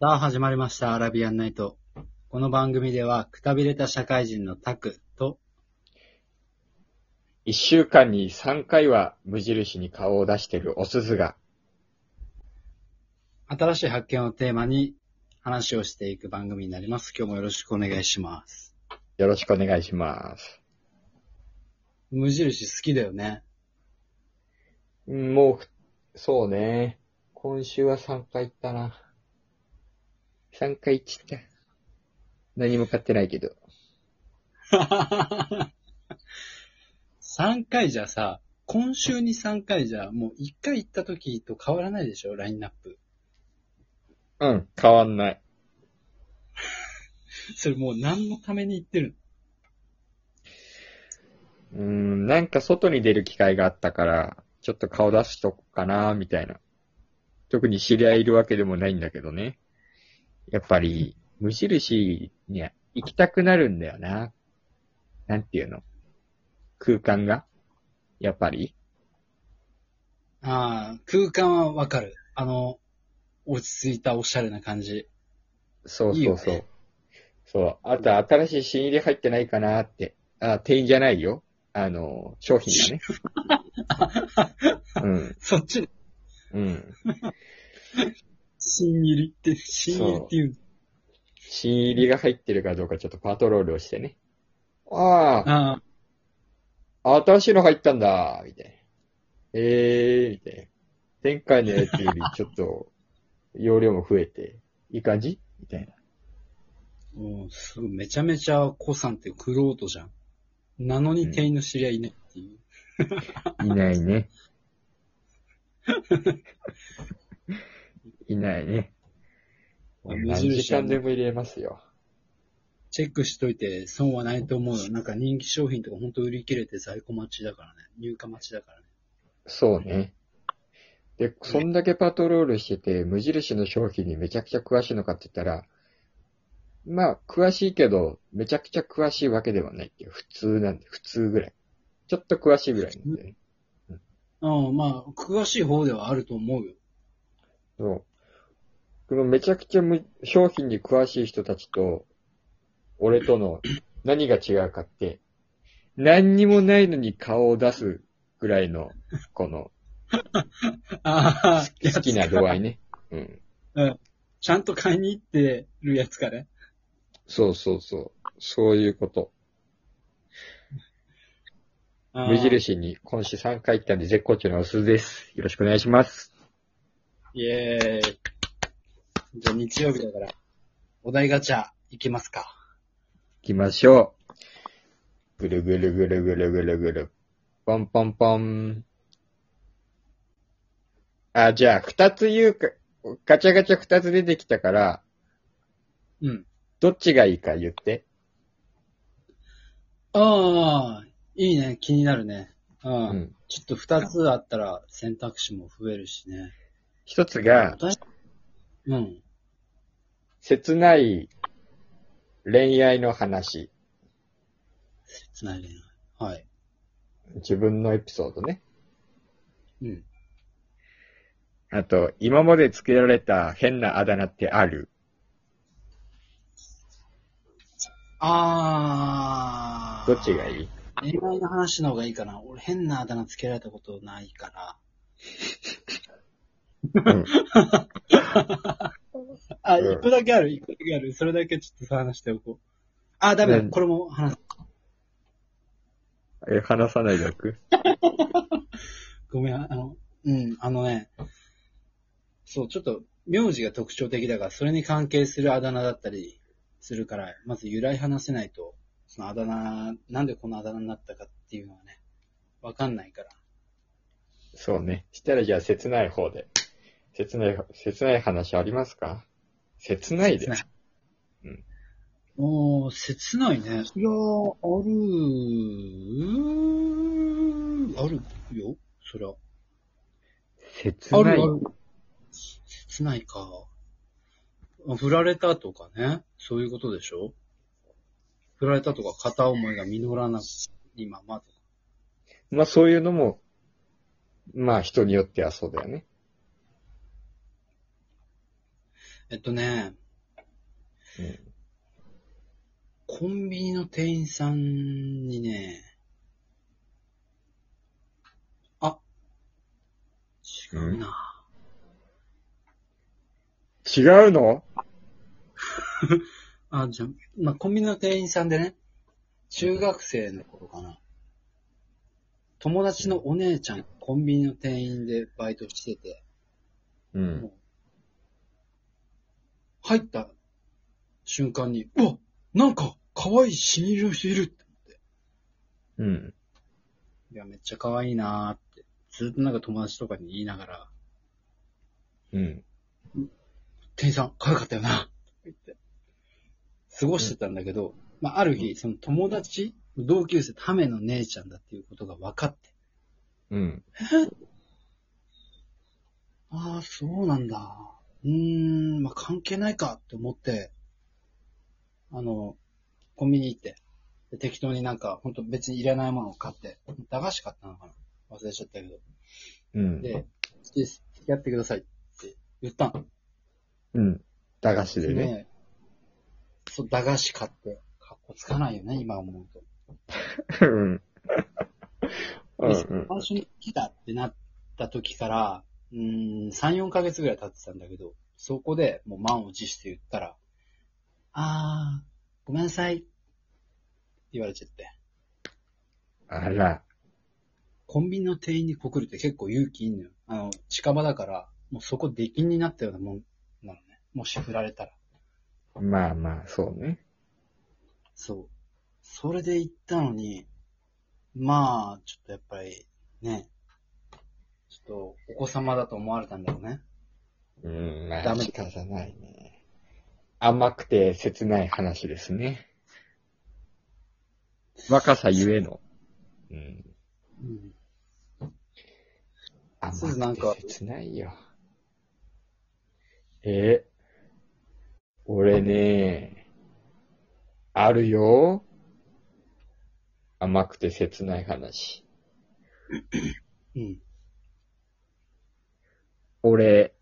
さあ始まりました、アラビアンナイト。この番組では、くたびれた社会人のタクと、一週間に3回は無印に顔を出してるおすずが、新しい発見をテーマに話をしていく番組になります。今日もよろしくお願いします。よろしくお願いします。無印好きだよね。うんもう、そうね。今週は3回行ったな。3回行った。何も買ってないけど。3回じゃさ、今週に3回じゃ、もう1回行った時と変わらないでしょ？ラインナップ。うん、変わんない。それもう何のために行ってるうーん、なんか外に出る機会があったから、ちょっと顔出しとこうかな、みたいな。特に知り合いいるわけでもないんだけどね。やっぱり、無印には行きたくなるんだよな。なんていうの？空間が？やっぱり？のああ、空間はわかる。あの、落ち着いたおしゃれな感じ。そうそうそう。そう。あと、新しい新入り入ってないかなって。あ、店員じゃないよ。あの、商品がね。うん。そっち、うん。新入りって、新入りっていう。新入りが入ってるかどうかちょっとパトロールをしてね。あああ、新しいの入ったんだ、みたいな。ええー、みたいな。前回のやつよりちょっと、容量も増えて、いい感じ？みたいな。う、すごい、めちゃめちゃ、コさんってクロートじゃん。なのに店員の知り合いいないっていう。いないね。いないね。何無印時間でも入れますよ。チェックしといて損はないと思うよ。なんか人気商品とかほんと売り切れて在庫待ちだからね。入荷待ちだからね。そうね。で、そんだけパトロールしてて、無印の商品にめちゃくちゃ詳しいのかって言ったら、まあ、詳しいけど、めちゃくちゃ詳しいわけではないっていう、普通なんで、普通ぐらい。ちょっと詳しいぐらいなんでね。うん、まあ、詳しい方ではあると思うよ。そう。このめちゃくちゃむ商品に詳しい人たちと、俺との 何が違うかって、何にもないのに顔を出すぐらいの、この、好きな度合いね。うん。ちゃんと買いに行ってるやつかね。そうそうそう。そういうこと。無。印に今週3回行ったんで絶好調のおすずです。よろしくお願いします。イェーイ。じゃあ日曜日だから、お題ガチャ行きますか。行きましょう。ぐるぐるぐるぐるぐるぐる。ポンポンポン。あ、じゃあ、二つ言うか、ガチャガチャ二つ出てきたから、うん。どっちがいいか言って。ああ、いいね。気になるね。う。うんん。ちょっと二つあったら選択肢も増えるしね。一つが、私うん。切ない恋愛の話。切ない恋愛。はい。自分のエピソードね。うん。あと、今までつけられた変なあだ名ってある？ああ。どっちがいい？恋愛の話の方がいいかな。俺変なあだ名つけられたことないから。うん。あ、うん一個だけある、一個だけある。それだけちょっと話しておこう。あ、ダメだ。うんこれも話す。え、話さないでおく？ごめん、あの、うん、あのね、そう、ちょっと、名字が特徴的だから、それに関係するあだ名だったりするから、まず由来話せないと、そのあだ名、なんでこのあだ名になったかっていうのはね、わかんないから。そうね。したらじゃあ切ない方で。切ない、切ない話ありますか？切ないで切。ないおー、切ないね。いやー、あるー、あるよ、そりゃ。切ないあるある。切ないか。あ振られたとかね。そういうことでしょ？振られたとか片思いが実らないままとか。まあそういうのも、まあ人によってはそうだよね。えっとね、うん。コンビニの店員さんにね、あ、違う？な。違うの？あ、じゃあ、まあ、コンビニの店員さんでね、中学生の頃かな。友達のお姉ちゃん、コンビニの店員でバイトしてて、うん。入った瞬間に、うわなんか、可愛い死に色の人いるって。うん。いや、めっちゃ可愛いなーって、ずっとなんか友達とかに言いながら、うん。店員さん、可愛かったよな、って言って、過ごしてたんだけど、まあ、ある日、その友達、同級生、ための姉ちゃんだっていうことが分かって、うん。ああ、そうなんだ。うーん、まあ、関係ないかって思って、あの、コンビニ行って、で適当になんか、ほんと別にいらないものを買って、駄菓子買ったのかな？忘れちゃったけど。うん。で、好きです。付き合ってくださいって言ったの。うん。駄菓子でね。ね。そう、駄菓子買って、かっこつかないよね、今思うと。うん。最初に来たってなった時から、うーん、3、4ヶ月ぐらい経ってたんだけど、そこでもう満を持して言ったら、あー、ごめんなさい。言われちゃって。あら。コンビニの店員に告るって結構勇気いんのよ。あの、近場だから、もうそこ出禁になったようなもんなのね。もし振られたら。まあまあ、そうね。そう。それで行ったのに、まあ、ちょっとやっぱり、ね、とお子様だと思われたんだろうね。うん、まあ、ダメ仕方ないね。甘くて切ない話ですね。若さゆえの。うん。うん。甘そうなんかくて切ないよ。え俺ね、あるよ。甘くて切ない話。うん。俺、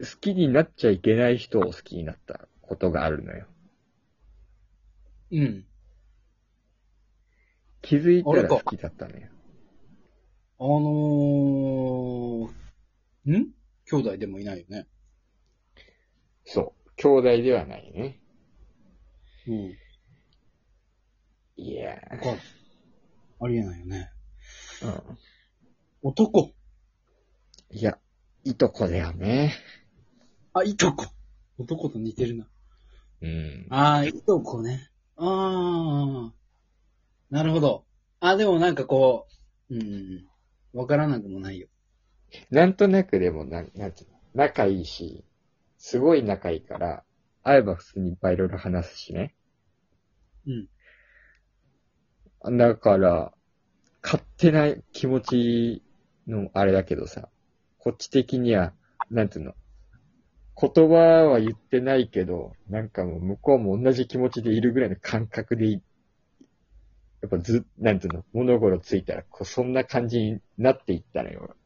好きになっちゃいけない人を好きになったことがあるのよ。うん。気づいたら好きだったのよ。あのー、ん？兄弟でもいないよね。そう。兄弟ではないね。うん。いや。ありえないよね。ー、うん。男。いや、いとこだよね。あ、いとこ。男と似てるな。うん。あー、いとこね。あー。なるほど。あ、でもなんかこう、うん。わからなくもないよ。なんとなくでもな、なんていうの、仲いいし、すごい仲いいから、会えば普通にいっぱいいろいろ話すしね。うん。だから、勝手な気持ちのあれだけどさ、こっち的には、なんていうの、言葉は言ってないけど、なんかもう向こうも同じ気持ちでいるぐらいの感覚でい、やっぱず、なんていうの、物心ついたら、こうそんな感じになっていったのよ。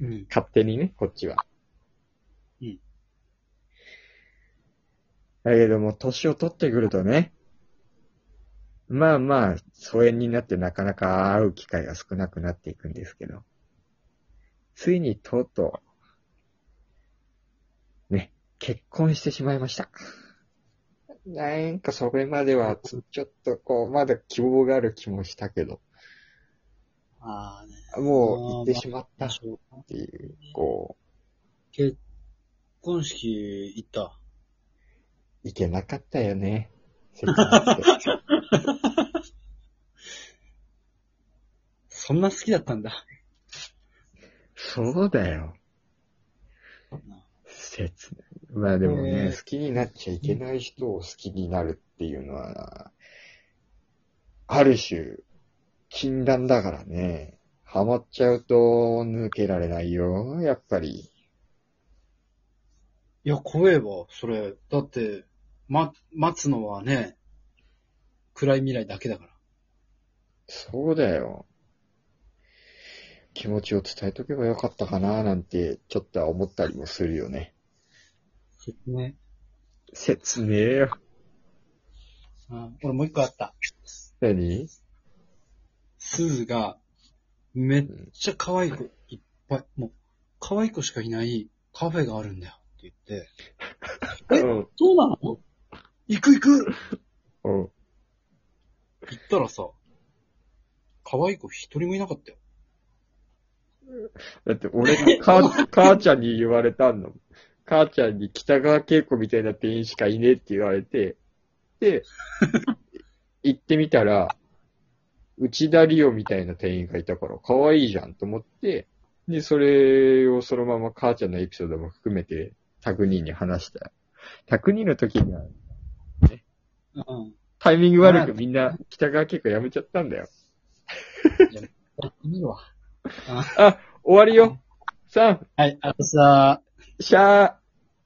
うん。勝手にね、こっちは。うん。だけども、年を取ってくるとね、まあまあ、疎遠になってなかなか会う機会が少なくなっていくんですけど、ついにとうとう、ね、結婚してしまいました。なんかそれまではつ、ちょっとこう、まだ希望がある気もしたけど、あーね。もう行ってしまったっしょうていう、こ結婚式行った？う、いけなかったよね。そんな好きだったんだ。そうだよ。切ない。まあでもね、えー好きになっちゃいけない人を好きになるっていうのは、ある種、禁断だからね。ハマっちゃうと抜けられないよ、やっぱり。いや、怖えわ、それ。だって、ま、待つのはね、暗い未来だけだから。そうだよ。気持ちを伝えとけばよかったかななんて、ちょっとは思ったりもするよね。説明。説明よ。うん。俺もう一個あった。何？すずが、めっちゃ可愛い子いっぱい、もう、可愛い子しかいないカフェがあるんだよって言って、えうん。そうなの？行く行くうん。行ったらさ、可愛い子一人もいなかったよ。だって俺が母、母ちゃんに言われたんだもん。母ちゃんに北川景子みたいな店員しかいねえって言われて、で、行ってみたら、内田理央みたいな店員がいたから、可愛いじゃんと思って、で、それをそのまま母ちゃんのエピソードも含めて、タクニーに話したよ。タクニーの時には、うん。タイミング悪くみんな北川景子やめちゃったんだよ。やってみるわ。あ、終わりよ。3、はい、あとさ、シャー。